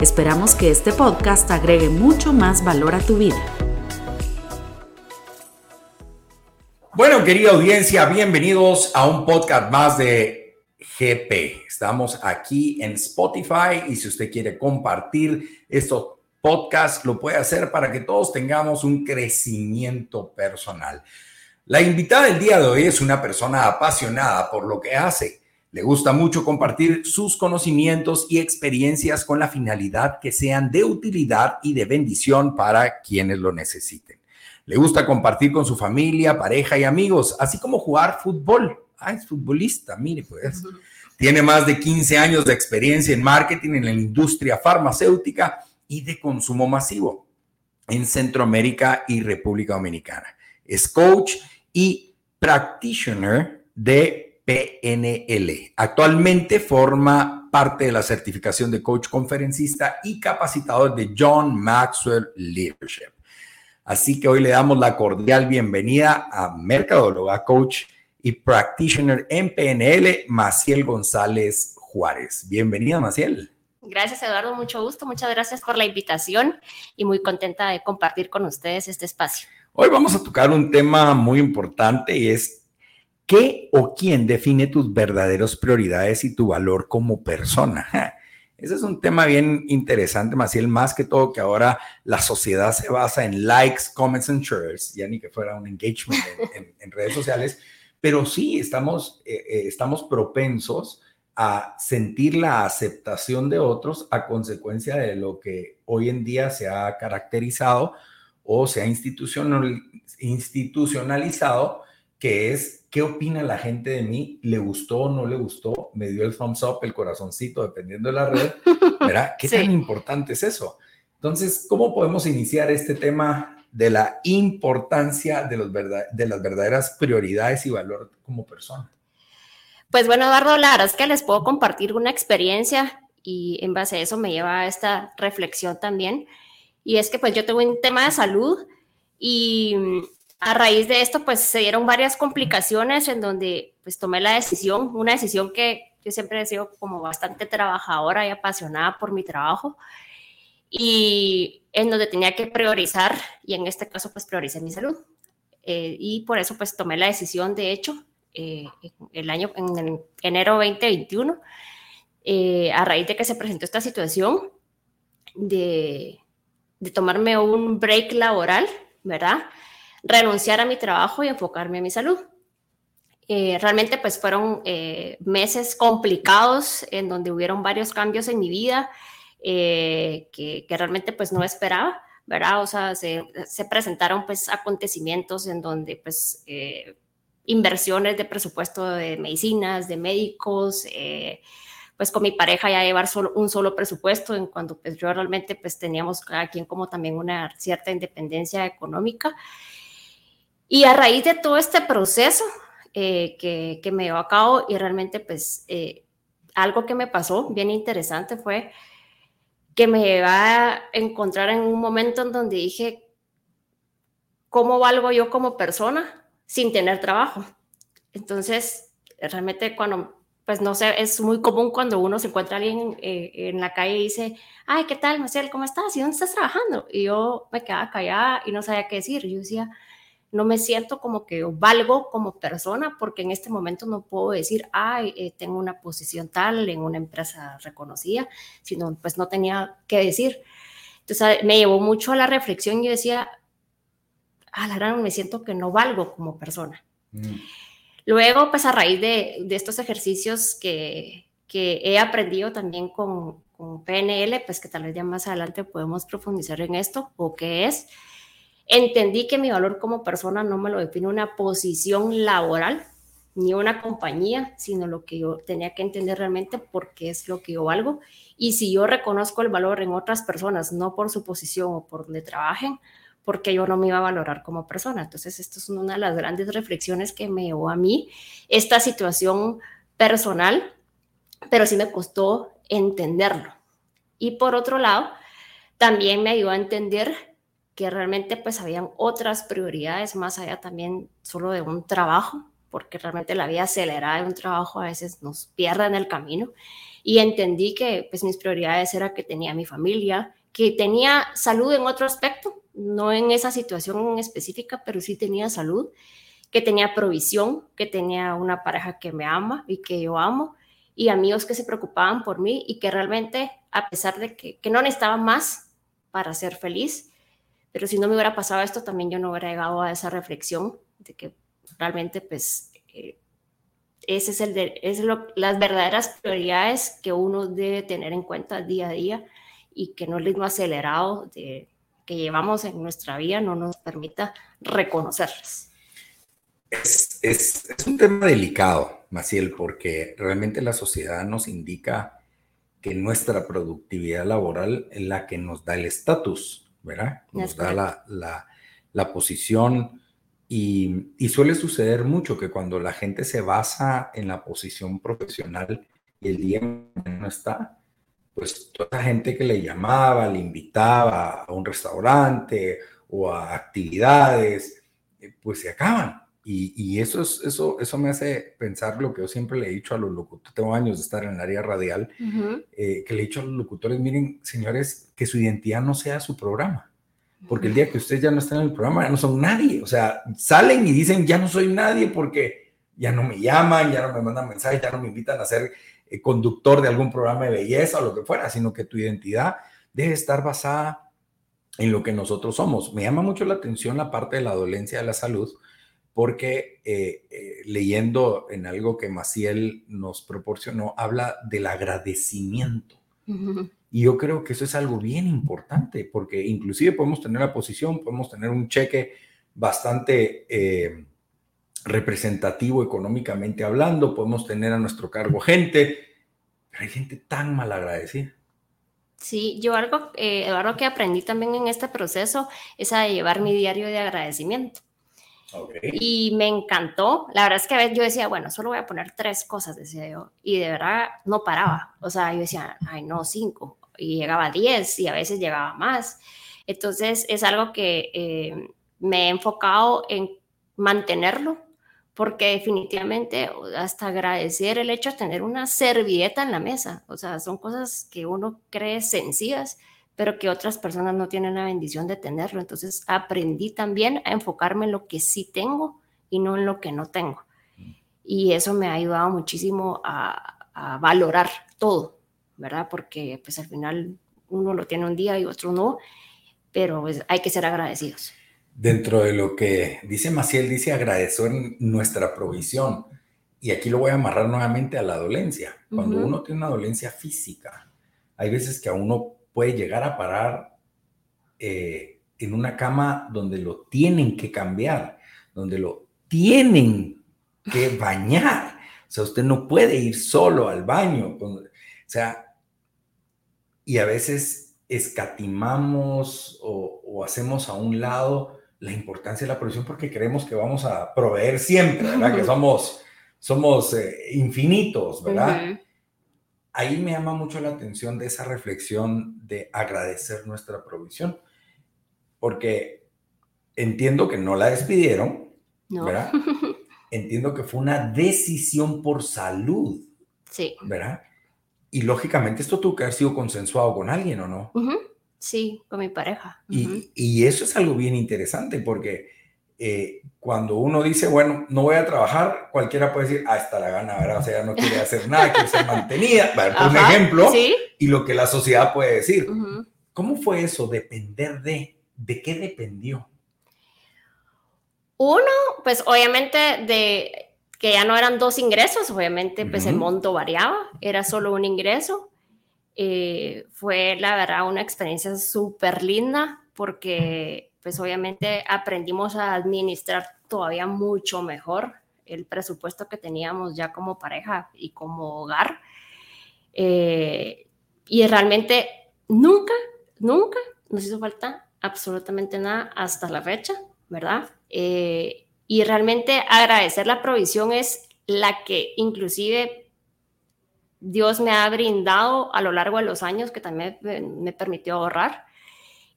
Esperamos que este podcast agregue mucho más valor a tu vida. Bueno, querida audiencia, bienvenidos a un podcast más de GP. Estamos aquí en Spotify y si usted quiere compartir estos podcasts, lo puede hacer para que todos tengamos un crecimiento personal. La invitada del día de hoy es una persona apasionada por lo que hace. Le gusta mucho compartir sus conocimientos y experiencias con la finalidad que sean de utilidad y de bendición para quienes lo necesiten. Le gusta compartir con su familia, pareja y amigos, así como jugar fútbol. Ah, es futbolista, mire pues. Tiene más de 15 años de experiencia en marketing en la industria farmacéutica y de consumo masivo en Centroamérica y República Dominicana. Es coach y practitioner de PNL. Actualmente forma parte de la certificación de coach conferencista y capacitador de John Maxwell Leadership. Así que hoy le damos la cordial bienvenida a mercadóloga, coach y practitioner en PNL, Maciel González Juárez. Bienvenida, Maciel. Gracias, Eduardo. Mucho gusto. Muchas gracias por la invitación y muy contenta de compartir con ustedes este espacio. Hoy vamos a tocar un tema muy importante y es qué o quién define tus verdaderas prioridades y tu valor como persona. Ese es un tema bien interesante, Maciel, más que todo que ahora la sociedad se basa en likes, comments and shares, ya ni que fuera un engagement en, redes sociales, pero sí estamos, eh, eh, estamos propensos a sentir la aceptación de otros a consecuencia de lo que hoy en día se ha caracterizado o se ha institucionalizado, que es qué opina la gente de mí, le gustó o no le gustó, me dio el thumbs up, el corazoncito, dependiendo de la red, ¿verdad? ¿Qué tan importante es eso? Entonces, ¿cómo podemos iniciar este tema de la importancia de, los de las verdaderas prioridades y valor como persona? Pues bueno, Eduardo, la verdad es que les puedo compartir una experiencia y en base a eso me lleva a esta reflexión también. Y es que pues yo tengo un tema de salud y a raíz de esto pues se dieron varias complicaciones en donde pues tomé la decisión, una decisión que yo siempre he sido como bastante trabajadora y apasionada por mi trabajo y en donde tenía que priorizar y en este caso pues prioricé mi salud. Eh, y por eso pues tomé la decisión de hecho eh, el año en enero 2021 eh, a raíz de que se presentó esta situación de de tomarme un break laboral, ¿verdad? Renunciar a mi trabajo y enfocarme en mi salud. Eh, realmente pues fueron eh, meses complicados en donde hubieron varios cambios en mi vida eh, que, realmente pues no esperaba, ¿verdad? O sea, se, se presentaron pues acontecimientos en donde pues inversiones de presupuesto de medicinas, de médicos, pues con mi pareja ya llevar solo, un solo presupuesto, en cuando pues yo realmente pues teníamos cada quien como también una cierta independencia económica. Y a raíz de todo este proceso eh, que, que, me dio a cabo y realmente pues eh, algo que me pasó bien interesante fue que me va a encontrar en un momento en donde dije, ¿cómo valgo yo como persona sin tener trabajo? Entonces, realmente cuando pues no sé, es muy común cuando uno se encuentra a alguien eh, en la calle y dice, ay, ¿qué tal, Marcel? ¿Cómo estás? ¿Y dónde estás trabajando? Y yo me quedaba callada y no sabía qué decir. Yo decía, no me siento como que valgo como persona porque en este momento no puedo decir, ay, eh, tengo una posición tal en una empresa reconocida, sino pues no tenía que decir. Entonces me llevó mucho a la reflexión y decía, a la gran me siento que no valgo como persona. Mm. Luego, pues a raíz de, estos ejercicios que, he aprendido también con, PNL, pues que tal vez ya más adelante podemos profundizar en esto, o qué es, entendí que mi valor como persona no me lo define una posición laboral, ni una compañía, sino lo que yo tenía que entender realmente porque es lo que yo valgo. Y si yo reconozco el valor en otras personas, no por su posición o por donde trabajen, porque yo no me iba a valorar como persona. Entonces, esto es una de las grandes reflexiones que me llevó a mí esta situación personal, pero sí me costó entenderlo. Y por otro lado, también me ayudó a entender que realmente pues habían otras prioridades más allá también solo de un trabajo, porque realmente la vida acelerada de un trabajo a veces nos pierde en el camino. Y entendí que pues mis prioridades era que tenía mi familia, que tenía salud en otro aspecto, no en esa situación específica, pero sí tenía salud, que tenía provisión, que tenía una pareja que me ama y que yo amo, y amigos que se preocupaban por mí y que realmente, a pesar de que, que no necesitaba más para ser feliz, pero si no me hubiera pasado esto, también yo no hubiera llegado a esa reflexión de que realmente, pues, eh, ese es el de, es lo, las verdaderas prioridades que uno debe tener en cuenta día a día y que no el ritmo acelerado de, que llevamos en nuestra vida no nos permita reconocerlas. Es, es, es, un tema delicado, Maciel, porque realmente la sociedad nos indica que nuestra productividad laboral es la que nos da el estatus ¿verdad? Nos da la, la, la posición y, y, suele suceder mucho que cuando la gente se basa en la posición profesional y el día no está, pues toda la gente que le llamaba, le invitaba a un restaurante o a actividades, eh, pues se acaban. Y, y, eso, es, eso, eso me hace pensar lo que yo siempre le he dicho a los locutores, tengo años de estar en el área radial, eh, que le he dicho a los locutores, miren, señores, que su identidad no sea su programa, porque el día que ustedes ya no están en el programa, ya no son nadie, o sea, salen y dicen, ya no soy nadie porque ya no me llaman, ya no me mandan mensajes, ya no me invitan a ser eh, conductor de algún programa de belleza o lo que fuera, sino que tu identidad debe estar basada en lo que nosotros somos. Me llama mucho la atención la parte de la dolencia de la salud, porque eh, eh, leyendo en algo que Maciel nos proporcionó, habla del agradecimiento. Y yo creo que eso es algo bien importante, porque inclusive podemos tener la posición, podemos tener un cheque bastante eh, representativo económicamente hablando, podemos tener a nuestro cargo gente, pero hay gente tan mal agradecida. Sí, yo algo, algo que aprendí también en este proceso es a llevar mi diario de agradecimiento. Y me encantó. La verdad es que a veces yo decía, bueno, solo voy a poner tres cosas, decía yo. Y de verdad no paraba. O sea, yo decía, ay, no, cinco. Y llegaba a diez y a veces llegaba más. Entonces es algo que eh, me he enfocado en mantenerlo, porque definitivamente hasta agradecer el hecho de tener una servilleta en la mesa. O sea, son cosas que uno cree sencillas, pero que otras personas no tienen la bendición de tenerlo. Entonces aprendí también a enfocarme en lo que sí tengo y no en lo que no tengo. Y eso me ha ayudado muchísimo a, valorar todo, ¿verdad? Porque pues al final uno lo tiene un día y otro no, pero pues, hay que ser agradecidos. Dentro de lo que dice Maciel, dice agradecer nuestra provisión. Y aquí lo voy a amarrar nuevamente a la dolencia. Cuando uno tiene una dolencia física, hay veces que a uno puede llegar a parar eh, en una cama donde lo tienen que cambiar, donde lo tienen que bañar. O sea, usted no puede ir solo al baño. O sea, y a veces escatimamos o, hacemos a un lado la importancia de la provisión porque creemos que vamos a proveer siempre, ¿verdad? Que somos, somos eh, infinitos, ¿verdad? Ahí me llama mucho la atención de esa reflexión de agradecer nuestra provisión, porque entiendo que no la despidieron, ¿verdad? entiendo que fue una decisión por salud, sí. ¿verdad? Y lógicamente esto tuvo que haber sido consensuado con alguien, ¿o no? Sí, con mi pareja. y, y, eso es algo bien interesante porque eh, cuando uno dice, bueno, no voy a trabajar, cualquiera puede decir, ah, está la gana, ¿verdad? O sea, no quiere hacer nada, quiere ser mantenida. un ejemplo, y lo que la sociedad puede decir. ¿Cómo fue eso? Depender de, ¿de qué dependió? Uno, pues obviamente de que ya no eran dos ingresos, obviamente pues el monto variaba, era solo un ingreso. Eh, fue la verdad una experiencia súper linda porque pues obviamente aprendimos a administrar todavía mucho mejor el presupuesto que teníamos ya como pareja y como hogar. Eh, y realmente nunca, nunca nos hizo falta absolutamente nada hasta la fecha, ¿verdad? Eh, y realmente agradecer la provisión es la que inclusive Dios me ha brindado a lo largo de los años, que también me, permitió ahorrar.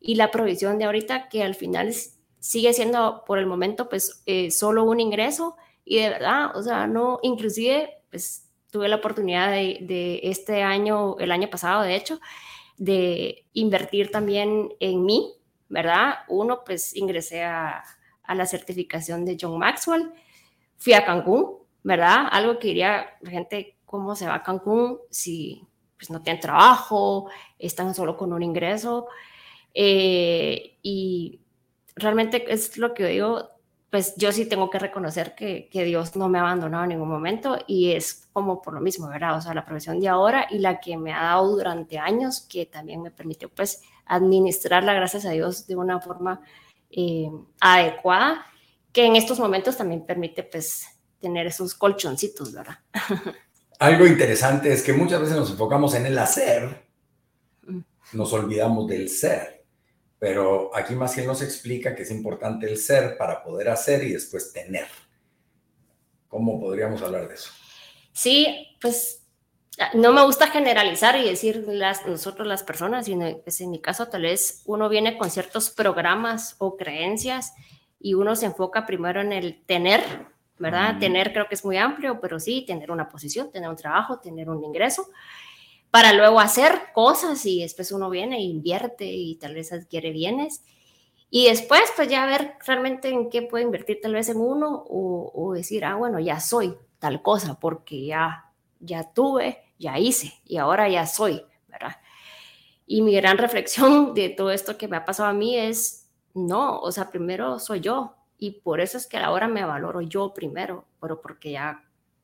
Y la provisión de ahorita, que al final sigue siendo por el momento, pues eh, solo un ingreso. Y de verdad, o sea, no, inclusive, pues tuve la oportunidad de, de este año, el año pasado, de hecho, de invertir también en mí, ¿verdad? Uno, pues ingresé a, a la certificación de John Maxwell, fui a Cancún, ¿verdad? Algo que diría la gente, ¿cómo se va a Cancún si pues, no tienen trabajo, están solo con un ingreso? Eh, y realmente es lo que digo, pues yo sí tengo que reconocer que, que, Dios no me ha abandonado en ningún momento y es como por lo mismo, ¿verdad? O sea, la profesión de ahora y la que me ha dado durante años, que también me permitió pues administrarla, gracias a Dios, de una forma eh, adecuada, que en estos momentos también permite pues tener esos colchoncitos, ¿verdad? Algo interesante es que muchas veces nos enfocamos en el hacer, mm. nos olvidamos del ser. Pero aquí más bien nos explica que es importante el ser para poder hacer y después tener. ¿Cómo podríamos hablar de eso? Sí, pues no me gusta generalizar y decir las, nosotros las personas, sino pues en mi caso tal vez uno viene con ciertos programas o creencias y uno se enfoca primero en el tener, ¿verdad? Tener creo que es muy amplio, pero sí, tener una posición, tener un trabajo, tener un ingreso para luego hacer cosas y después uno viene e invierte y tal vez adquiere bienes. Y después, pues ya ver realmente en qué puede invertir tal vez en uno o, decir, ah, bueno, ya soy tal cosa porque ya, ya tuve, ya hice y ahora ya soy, ¿verdad? Y mi gran reflexión de todo esto que me ha pasado a mí es, no, o sea, primero soy yo y por eso es que ahora me valoro yo primero, pero porque ya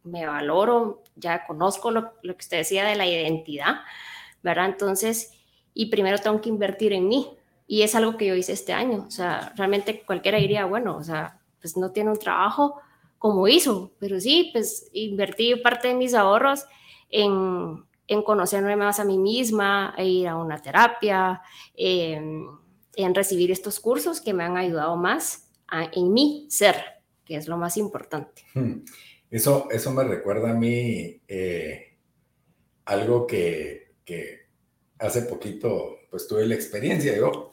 me valoro, ya conozco lo, que usted decía de la identidad, ¿verdad? Entonces, y primero tengo que invertir en mí. Y es algo que yo hice este año. O sea, realmente cualquiera diría, bueno, o sea, pues no tiene un trabajo como hizo, pero sí, pues invertí parte de mis ahorros en, en conocerme más a mí misma, e ir a una terapia, en, recibir estos cursos que me han ayudado más en mi ser, que es lo más importante. Hmm. Eso, eso me recuerda a mí eh, algo que, hace poquito pues tuve la experiencia, yo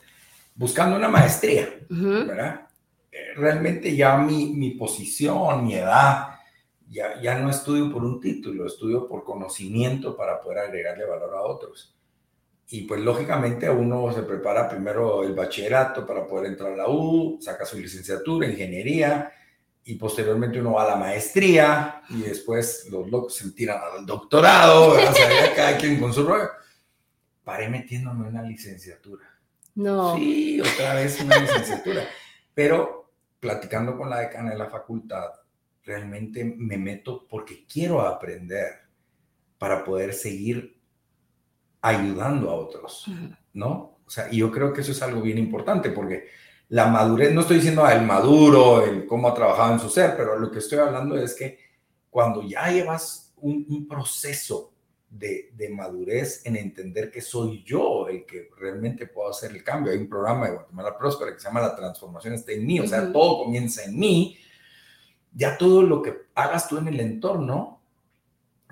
buscando una maestría, ¿verdad? Eh, realmente ya mi, mi, posición, mi edad, ya, ya no estudio por un título, estudio por conocimiento para poder agregarle valor a otros. Y pues lógicamente uno se prepara primero el bachillerato para poder entrar a la U, saca su licenciatura, ingeniería, y posteriormente uno va a la maestría y después los locos se tiran al doctorado, o sea, cada quien con su rollo. Paré metiéndome una licenciatura. No. Sí, otra vez una licenciatura. Pero platicando con la decana de la facultad, realmente me meto porque quiero aprender para poder seguir ayudando a otros, ¿no? O sea, y yo creo que eso es algo bien importante porque la madurez, no estoy diciendo el maduro, el cómo ha trabajado en su ser, pero lo que estoy hablando es que cuando ya llevas un, proceso de, madurez en entender que soy yo el que realmente puedo hacer el cambio. Hay un programa de Guatemala Próspera que se llama La transformación está en mí, o sea, todo comienza en mí. Ya todo lo que hagas tú en el entorno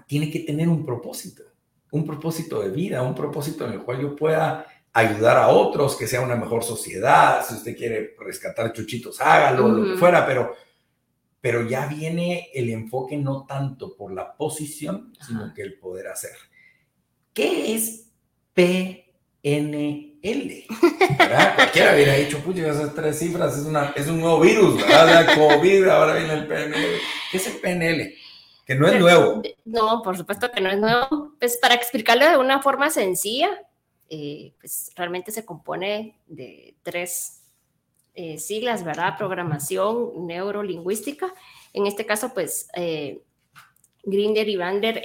tiene que tener un propósito, un propósito de vida, un propósito en el cual yo pueda ayudar a otros, que sea una mejor sociedad, si usted quiere rescatar chuchitos, hágalo, lo que fuera, pero, pero ya viene el enfoque no tanto por la posición, sino que el poder hacer. ¿Qué es PNL? ¿verdad? Cualquiera hubiera dicho, pucha, esas tres cifras es, una, es un nuevo virus, ¿verdad? COVID, ahora viene el PNL. ¿Qué es el PNL? Que no es nuevo. No, por supuesto que no es nuevo. Pues para explicarlo de una forma sencilla, eh, pues realmente se compone de tres eh, siglas, ¿verdad? Programación neurolingüística. En este caso, pues eh, Grinder y Vander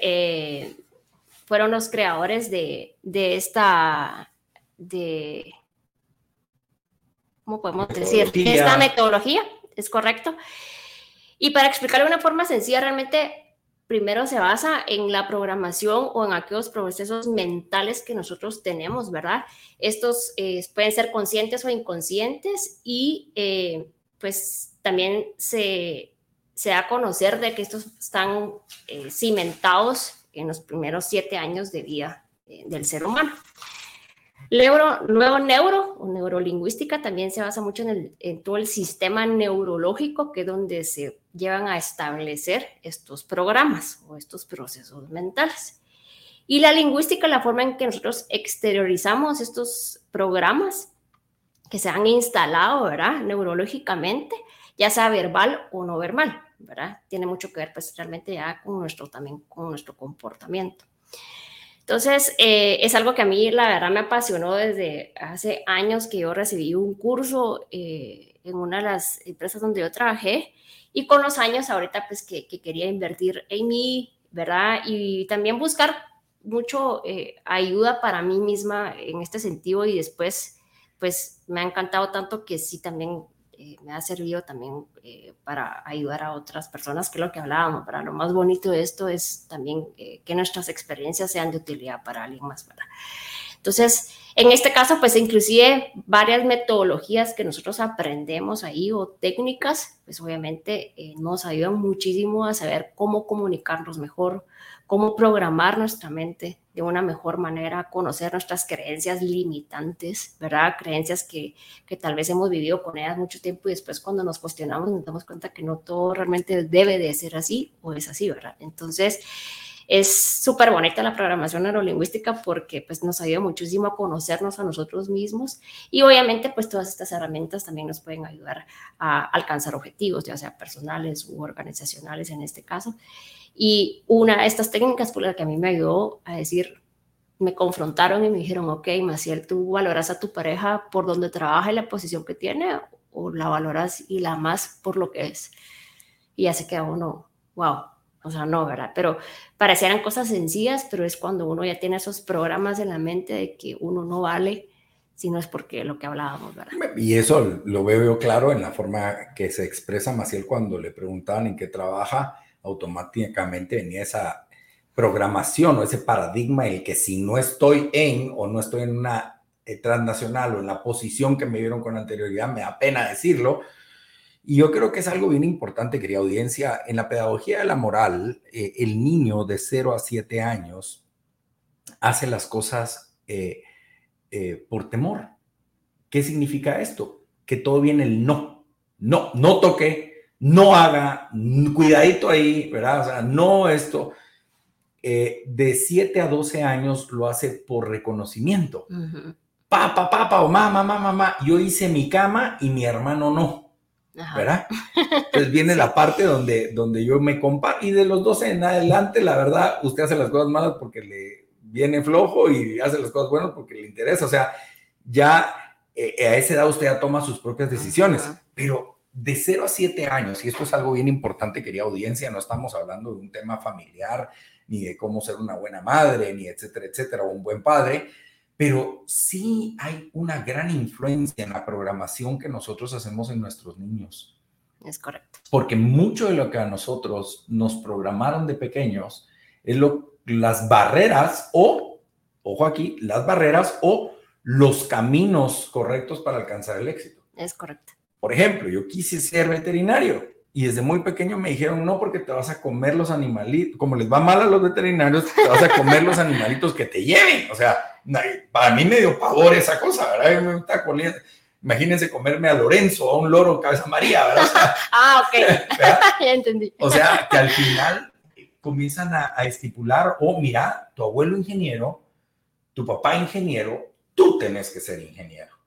fueron los creadores de, de esta, de, ¿cómo podemos decir? Esta metodología, es correcto. Y para explicarlo de una forma sencilla, realmente primero se basa en la programación o en aquellos procesos mentales que nosotros tenemos, ¿verdad? Estos eh, pueden ser conscientes o inconscientes y eh, pues también se, se, da a conocer de que estos están eh, cimentados en los primeros siete años de vida del ser humano. Neuro, luego neuro o neurolingüística también se basa mucho en, en, todo el sistema neurológico, que es donde se llevan a establecer estos programas o estos procesos mentales. Y la lingüística, la forma en que nosotros exteriorizamos estos programas que se han instalado, ¿verdad? Neurológicamente, ya sea verbal o no verbal, ¿verdad? Tiene mucho que ver, pues, realmente ya con nuestro, también con nuestro comportamiento. Entonces, eh, es algo que a mí la verdad me apasionó desde hace años que yo recibí un curso eh, en una de las empresas donde yo trabajé y con los años ahorita pues que, quería invertir en mí, ¿verdad? Y también buscar mucho eh, ayuda para mí misma en este sentido y después pues me ha encantado tanto que sí también eh, me ha servido también eh, para ayudar a otras personas, que es lo que hablábamos, para lo más bonito de esto es también eh, que nuestras experiencias sean de utilidad para alguien más, ¿verdad? Entonces, en este caso, pues inclusive varias metodologías que nosotros aprendemos ahí o técnicas, pues obviamente nos ayudan muchísimo a saber cómo comunicarnos mejor, cómo programar nuestra mente de una mejor manera, conocer nuestras creencias limitantes, ¿verdad? Creencias que, que, tal vez hemos vivido con ellas mucho tiempo y después cuando nos cuestionamos nos damos cuenta que no todo realmente debe de ser así o es así, ¿verdad? Entonces, es súper bonita la programación neurolingüística porque pues nos ayuda muchísimo a conocernos a nosotros mismos y obviamente pues todas estas herramientas también nos pueden ayudar a alcanzar objetivos, ya sea personales u organizacionales en este caso. Y una de estas técnicas por la que a mí me ayudó a decir, me confrontaron y me dijeron, ok, Maciel, ¿tú valoras a tu pareja por donde trabaja y la posición que tiene o la valoras y la más por lo que es? Y ya se queda uno, wow, o sea, no, ¿verdad? Pero parecieran cosas sencillas, pero es cuando uno ya tiene esos programas en la mente de que uno no vale si no es porque lo que hablábamos, ¿verdad? Y eso lo veo claro en la forma que se expresa Maciel cuando le preguntaban en qué trabaja, automáticamente venía esa programación o ese paradigma en el que si no estoy en o no estoy en una eh, transnacional o en la posición que me vieron con anterioridad, me da pena decirlo, y yo creo que es algo bien importante, querida audiencia. En la pedagogía de la moral, eh, el niño de 0 a 7 años hace las cosas eh, por temor. ¿Qué significa esto? Que todo viene el no. No, no toque, no haga, cuidadito ahí, ¿verdad? O sea, no esto. de 7 a 12 años lo hace por reconocimiento. Papá, papá, o mamá, mamá, mamá, yo hice mi cama y mi hermano no. ¿verdad? Entonces viene la parte donde, donde yo me comparo y de los 12 en adelante, la verdad, usted hace las cosas malas porque le viene flojo y hace las cosas buenas porque le interesa. O sea, ya eh, a esa edad usted ya toma sus propias decisiones, pero de 0 a 7 años, y esto es algo bien importante, querida audiencia, no estamos hablando de un tema familiar, ni de cómo ser una buena madre, ni etcétera, etcétera, o un buen padre, pero sí hay una gran influencia en la programación que nosotros hacemos en nuestros niños. Es correcto. Porque mucho de lo que a nosotros nos programaron de pequeños es lo, las barreras o, ojo aquí, las barreras o los caminos correctos para alcanzar el éxito. Es correcto. Por ejemplo, yo quise ser veterinario y desde muy pequeño me dijeron, no, porque te vas a comer los animalitos, como les va mal a los veterinarios, te vas a comer los animalitos que te lleven. O sea, para mí me dio pavor esa cosa, ¿verdad? Imagínense comerme a Lorenzo, a un loro cabeza María, ¿verdad? ah, ok. ya entendí. O sea, que al final comienzan a, estipular, oh, mira, tu abuelo ingeniero, tu papá ingeniero, tú tenés que ser ingeniero.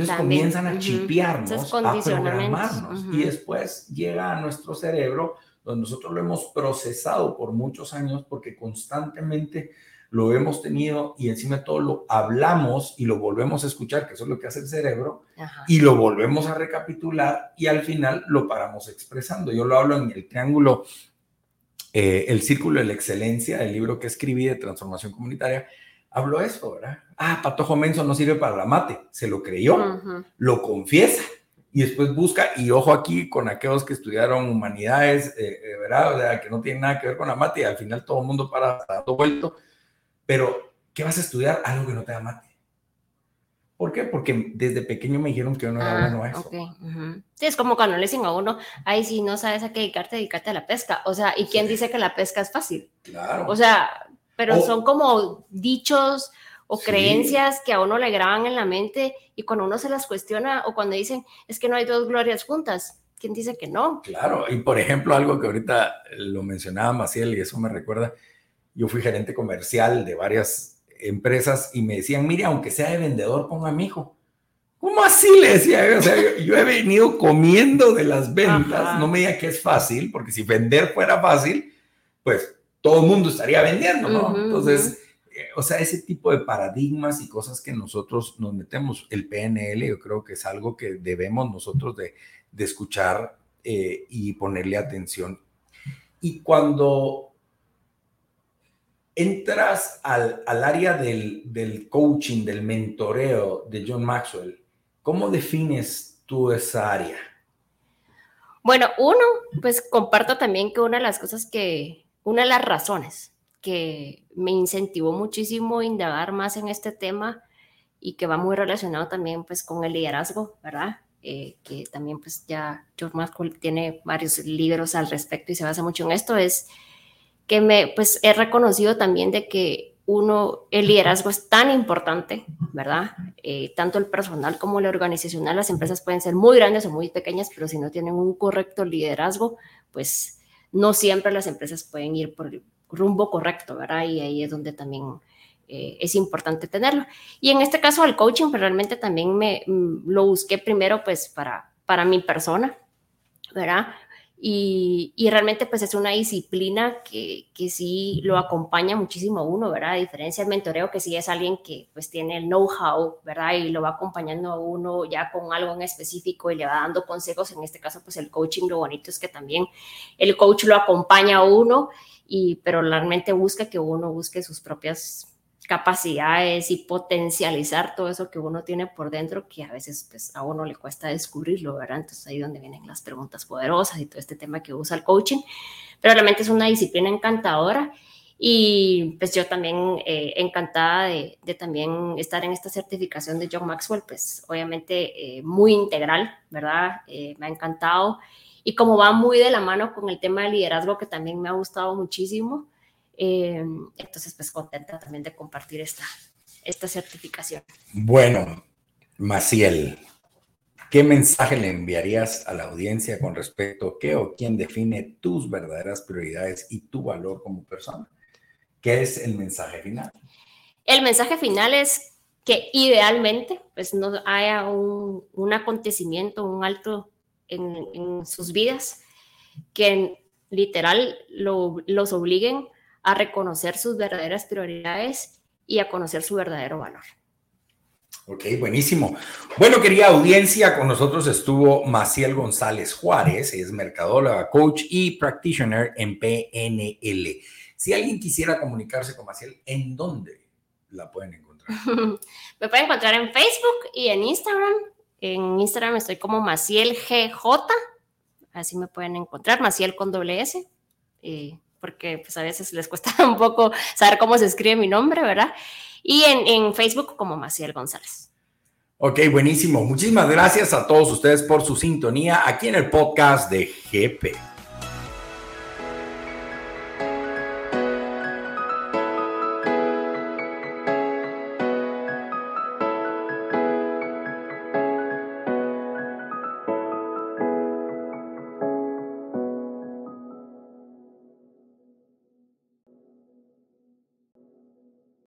Entonces comienzan a chipearnos, a programarnos. Y después llega a nuestro cerebro, donde nosotros lo hemos procesado por muchos años, porque constantemente lo hemos tenido y encima de todo lo hablamos y lo volvemos a escuchar, que eso es lo que hace el cerebro, y lo volvemos a recapitular y al final lo paramos expresando. Yo lo hablo en el triángulo, eh, el círculo de la excelencia, el libro que escribí de transformación comunitaria, hablo eso, ¿verdad? Ah, Patojo Menso no sirve para la mate, se lo creyó, lo confiesa y después busca, y ojo aquí con aquellos que estudiaron humanidades, eh, eh, ¿verdad? O sea, que no tienen nada que ver con la mate, y al final todo el mundo para dando vuelto, pero ¿qué vas a estudiar? Algo que no te da mate. ¿Por qué? Porque desde pequeño me dijeron que yo no era ah, bueno a eso. Sí, es como cuando le dicen a uno, ay, si no sabes a qué dedicarte, dedicarte a la pesca. O sea, ¿y quién dice que la pesca es fácil? Claro. O sea, pero son como dichos o creencias que a uno le graban en la mente y cuando uno se las cuestiona o cuando dicen, es que no hay dos glorias juntas, ¿quién dice que no? Claro, y por ejemplo, algo que ahorita lo mencionaba Maciel y eso me recuerda, yo fui gerente comercial de varias empresas y me decían, mire, aunque sea de vendedor, ponga a mi hijo. ¿Cómo así? Le decía yo. O sea, yo, he venido comiendo de las ventas. No me diga que es fácil, porque si vender fuera fácil, pues todo el mundo estaría vendiendo, ¿no? Entonces, eh, o sea, ese tipo de paradigmas y cosas que nosotros nos metemos, el PNL, yo creo que es algo que debemos nosotros de, de escuchar eh, y ponerle atención. Y cuando entras al, al área del, del, coaching, del mentoreo de John Maxwell, ¿cómo defines tú esa área? Bueno, uno, pues comparto también que una de las cosas que, una de las razones que me incentivó muchísimo a indagar más en este tema y que va muy relacionado también pues con el liderazgo, ¿verdad? Eh, que también pues ya John Maxwell tiene varios libros al respecto y se basa mucho en esto, es que me, pues he reconocido también de que uno, el liderazgo es tan importante, ¿verdad? Eh, tanto el personal como el organizacional, las empresas pueden ser muy grandes o muy pequeñas, pero si no tienen un correcto liderazgo, pues no siempre las empresas pueden ir por el rumbo correcto, ¿verdad? Y ahí es donde también eh, es importante tenerlo. Y en este caso, el coaching, pues realmente también me mm, lo busqué primero, pues para, para mi persona, ¿verdad? Y, realmente pues es una disciplina que, que, sí lo acompaña muchísimo a uno, ¿verdad? A diferencia del mentoreo, que sí es alguien que pues tiene el know-how, ¿verdad? Y lo va acompañando a uno ya con algo en específico y le va dando consejos. En este caso pues el coaching, lo bonito es que también el coach lo acompaña a uno, y, pero realmente busca que uno busque sus propias capacidades y potencializar todo eso que uno tiene por dentro, que a veces pues, a uno le cuesta descubrirlo, ¿verdad? Entonces ahí donde vienen las preguntas poderosas y todo este tema que usa el coaching, pero realmente es una disciplina encantadora y pues yo también eh, encantada de, también estar en esta certificación de John Maxwell, pues obviamente eh, muy integral, ¿verdad? Eh, me ha encantado y como va muy de la mano con el tema de liderazgo que también me ha gustado muchísimo, eh, entonces, pues contenta también de compartir esta, esta certificación. Bueno, Maciel, ¿qué mensaje le enviarías a la audiencia con respecto a qué o quién define tus verdaderas prioridades y tu valor como persona? ¿Qué es el mensaje final? El mensaje final es que idealmente pues no haya un, un acontecimiento, un alto en, en, sus vidas que literal lo, los obliguen a reconocer sus verdaderas prioridades y a conocer su verdadero valor. Ok, buenísimo. Bueno, querida audiencia, con nosotros estuvo Maciel González Juárez, es mercadóloga, coach y practitioner en PNL. Si alguien quisiera comunicarse con Maciel, ¿en dónde la pueden encontrar? Me pueden encontrar en Facebook y en Instagram. En Instagram estoy como Maciel GJ, así me pueden encontrar, Maciel con doble S. Eh, porque pues a veces les cuesta un poco saber cómo se escribe mi nombre, ¿verdad? Y en, en Facebook como Maciel González. Ok, buenísimo. Muchísimas gracias a todos ustedes por su sintonía aquí en el podcast de GP.